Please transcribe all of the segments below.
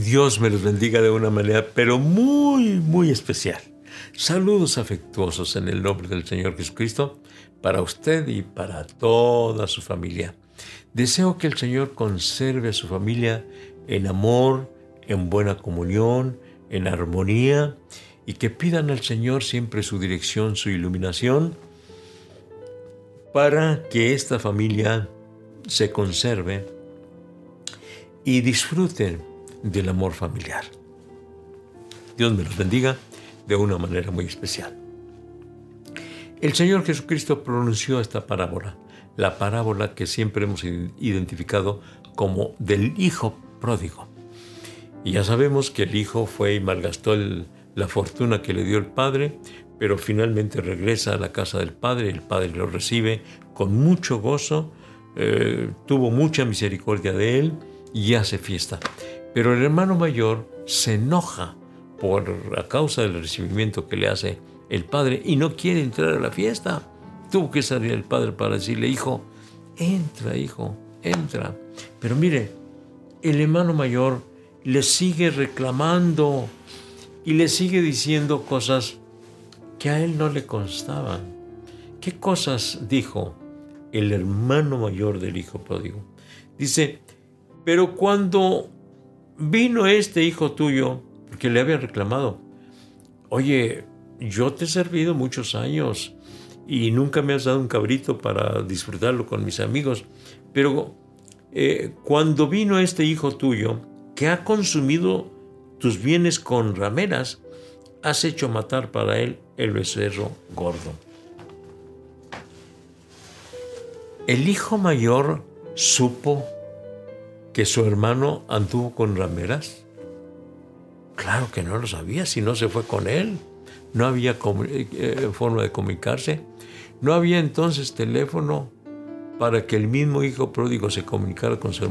Dios me los bendiga de una manera, pero muy, muy especial. Saludos afectuosos en el nombre del Señor Jesucristo para usted y para toda su familia. Deseo que el Señor conserve a su familia en amor, en buena comunión, en armonía y que pidan al Señor siempre su dirección, su iluminación, para que esta familia se conserve y disfruten del amor familiar. Dios me los bendiga de una manera muy especial. El Señor Jesucristo pronunció esta parábola, la parábola que siempre hemos identificado como del Hijo pródigo. Y ya sabemos que el Hijo fue y malgastó la fortuna que le dio el Padre, pero finalmente regresa a la casa del Padre, el Padre lo recibe con mucho gozo, eh, tuvo mucha misericordia de él y hace fiesta. Pero el hermano mayor se enoja por a causa del recibimiento que le hace el padre y no quiere entrar a la fiesta. Tuvo que salir el padre para decirle, hijo, entra, hijo, entra. Pero mire, el hermano mayor le sigue reclamando y le sigue diciendo cosas que a él no le constaban. ¿Qué cosas dijo el hermano mayor del hijo pródigo? Dice, pero cuando vino este hijo tuyo, porque le había reclamado, oye, yo te he servido muchos años y nunca me has dado un cabrito para disfrutarlo con mis amigos, pero eh, cuando vino este hijo tuyo, que ha consumido tus bienes con rameras, has hecho matar para él el becerro gordo. El hijo mayor supo que su hermano anduvo con rameras? Claro que no lo sabía, si no se fue con él. No había eh, eh, forma de comunicarse. No había entonces teléfono para que el mismo hijo pródigo se comunicara con su,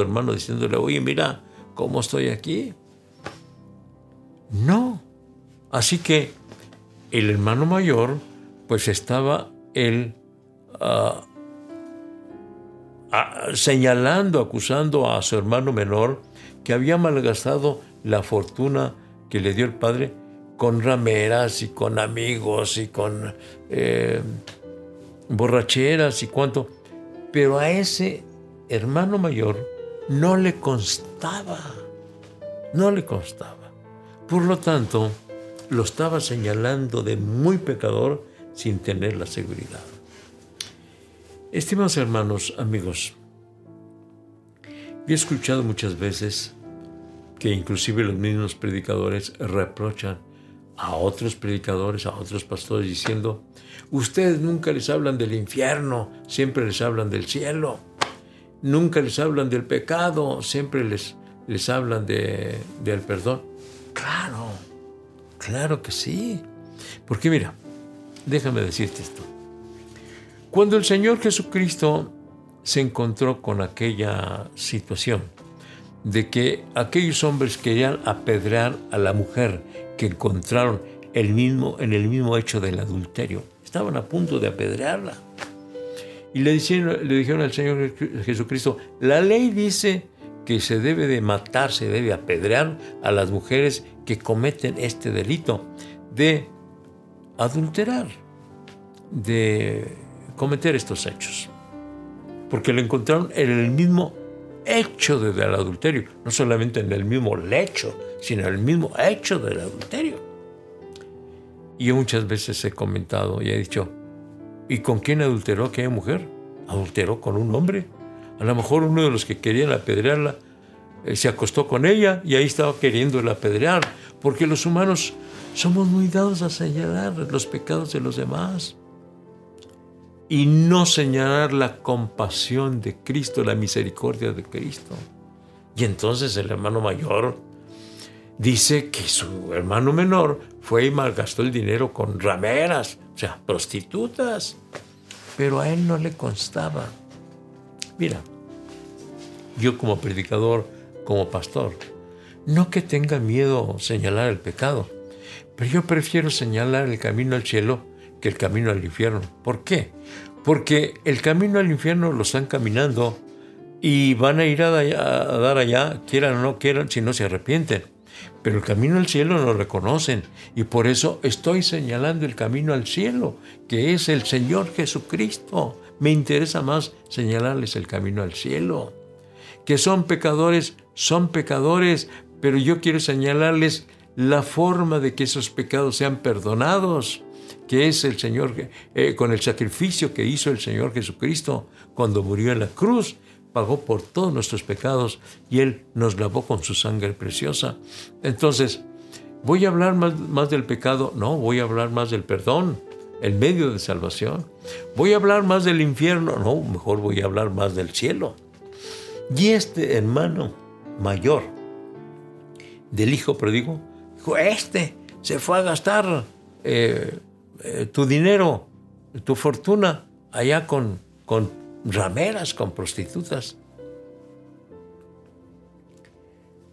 hermano diciéndole, oye, mira, ¿cómo estoy aquí? No. Así que el hermano mayor, pues estaba él uh, señalando, acusando a su hermano menor que había malgastado la fortuna que le dio el padre con rameras y con amigos y con eh, borracheras y cuanto. Pero a ese hermano mayor no le constaba, no le constaba. Por lo tanto, lo estaba señalando de muy pecador sin tener la seguridad. Estimados hermanos, amigos, he escuchado muchas veces que inclusive los mismos predicadores reprochan a otros predicadores, a otros pastores, diciendo, ustedes nunca les hablan del infierno, siempre les hablan del cielo, nunca les hablan del pecado, siempre les, les hablan de, del perdón. Claro, claro que sí. Porque mira, déjame decirte esto. Cuando el Señor Jesucristo se encontró con aquella situación de que aquellos hombres querían apedrear a la mujer que encontraron el mismo, en el mismo hecho del adulterio, estaban a punto de apedrearla. Y le dijeron, le dijeron al Señor Jesucristo, la ley dice que se debe de matar, se debe apedrear a las mujeres que cometen este delito de adulterar, de cometer estos hechos. Porque lo encontraron en el mismo hecho del adulterio, no solamente en el mismo lecho, sino en el mismo hecho del adulterio. Y yo muchas veces he comentado y he dicho, ¿y con quién adulteró aquella mujer? Adulteró con un hombre. A lo mejor uno de los que querían apedrearla eh, se acostó con ella y ahí estaba queriéndola apedrear, porque los humanos somos muy dados a señalar los pecados de los demás y no señalar la compasión de Cristo, la misericordia de Cristo. Y entonces el hermano mayor dice que su hermano menor fue y malgastó el dinero con rameras, o sea, prostitutas, pero a él no le constaba. Mira, yo como predicador, como pastor, no que tenga miedo señalar el pecado, pero yo prefiero señalar el camino al cielo que el camino al infierno. ¿Por qué? Porque el camino al infierno lo están caminando y van a ir a, dar allá, quieran o no quieran, si no se arrepienten. Pero el camino al cielo no lo reconocen y por eso estoy señalando el camino al cielo, que es el Señor Jesucristo. Me interesa más señalarles el camino al cielo. Que son pecadores, son pecadores, pero yo quiero señalarles la forma de que esos pecados sean perdonados, que es el Señor, eh, con el sacrificio que hizo el Señor Jesucristo cuando murió en la cruz pagó por todos nuestros pecados y Él nos lavó con su sangre preciosa. Entonces, ¿voy a hablar más, del pecado? No, voy a hablar más del perdón, el medio de salvación. ¿Voy a hablar más del infierno? No, mejor voy a hablar más del cielo. Y este hermano mayor del hijo pródigo dijo, este se fue a gastar eh, eh, tu dinero, tu fortuna allá con, con rameras con prostitutas.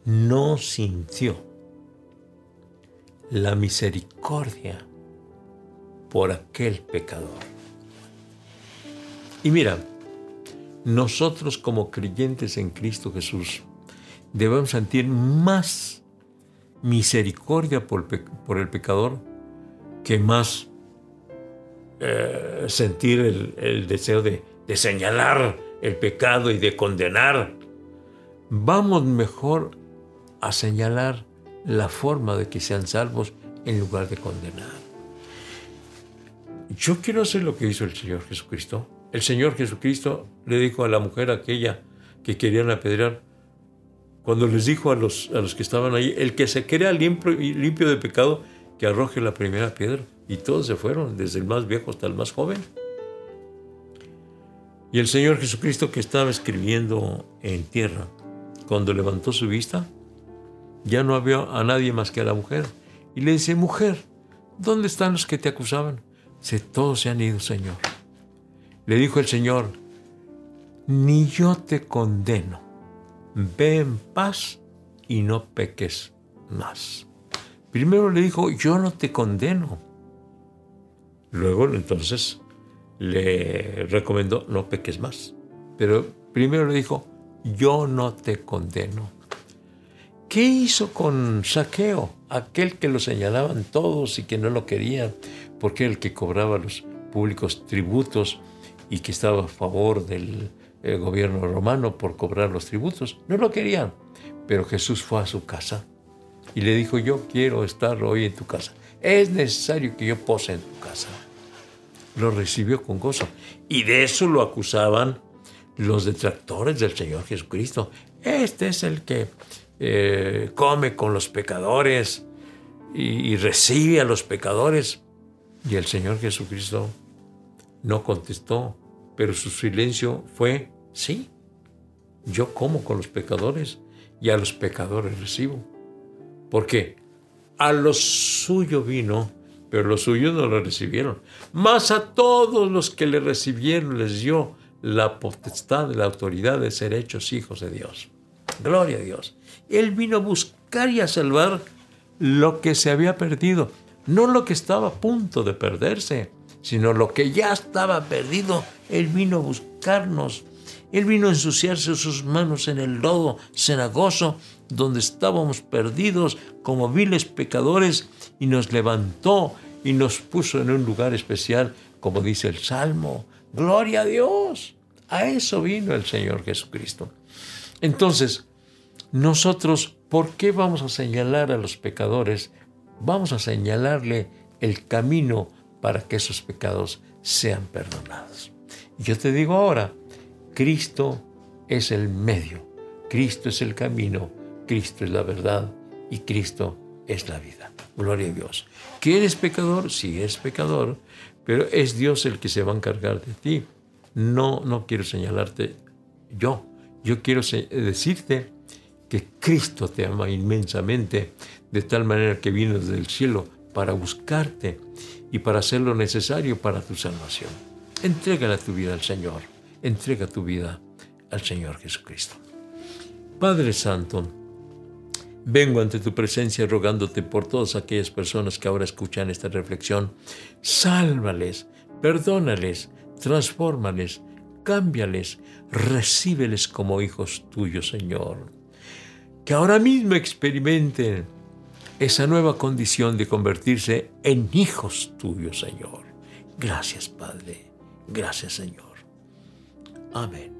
No sintió la misericordia por aquel pecador. Y mira, nosotros como creyentes en Cristo Jesús debemos sentir más misericordia por, el pecador que más eh, sentir el deseo de señalar el pecado y de condenar. Vamos mejor a señalar la forma de que sean salvos en lugar de condenar. Yo quiero hacer lo que hizo el Señor Jesucristo. El Señor Jesucristo le dijo a la mujer aquella que querían apedrear, cuando les dijo a los, a los que estaban ahí, el que se crea limpio, limpio de pecado, que arroje la primera piedra. Y todos se fueron, desde el más viejo hasta el más joven. Y el Señor Jesucristo que estaba escribiendo en tierra, cuando levantó su vista, ya no había a nadie más que a la mujer. Y le dice, mujer, ¿dónde están los que te acusaban? Dice, todos se han ido, Señor. Le dijo el Señor, ni yo te condeno. Ve en paz y no peques más. Primero le dijo, yo no te condeno. Luego entonces le recomendó no peques más. Pero primero le dijo, yo no te condeno. ¿Qué hizo con Saqueo? Aquel que lo señalaban todos y que no lo querían, porque era el que cobraba los públicos tributos y que estaba a favor del eh, gobierno romano por cobrar los tributos. No lo querían. Pero Jesús fue a su casa y le dijo, yo quiero estar hoy en tu casa. Es necesario que yo pose en tu casa lo recibió con gozo. Y de eso lo acusaban los detractores del Señor Jesucristo. Este es el que eh, come con los pecadores y, y recibe a los pecadores. Y el Señor Jesucristo no contestó, pero su silencio fue, sí, yo como con los pecadores y a los pecadores recibo. Porque a lo suyo vino pero los suyos no lo recibieron. Mas a todos los que le recibieron les dio la potestad, la autoridad de ser hechos hijos de Dios. Gloria a Dios. Él vino a buscar y a salvar lo que se había perdido, no lo que estaba a punto de perderse, sino lo que ya estaba perdido. Él vino a buscarnos. Él vino a ensuciarse sus manos en el lodo cenagoso donde estábamos perdidos como viles pecadores y nos levantó y nos puso en un lugar especial, como dice el Salmo. Gloria a Dios. A eso vino el Señor Jesucristo. Entonces, nosotros, ¿por qué vamos a señalar a los pecadores? Vamos a señalarle el camino para que esos pecados sean perdonados. Yo te digo ahora, Cristo es el medio, Cristo es el camino, Cristo es la verdad y Cristo es la vida. Gloria a Dios. ¿Que eres pecador? Sí, es pecador, pero es Dios el que se va a encargar de ti. No, no quiero señalarte yo. Yo quiero decirte que Cristo te ama inmensamente, de tal manera que vino desde el cielo para buscarte y para hacer lo necesario para tu salvación. Entrégala tu vida al Señor. Entrega tu vida al Señor Jesucristo. Padre Santo, Vengo ante tu presencia rogándote por todas aquellas personas que ahora escuchan esta reflexión. Sálvales, perdónales, transfórmales, cámbiales, recíbeles como hijos tuyos, Señor. Que ahora mismo experimenten esa nueva condición de convertirse en hijos tuyos, Señor. Gracias, Padre. Gracias, Señor. Amen.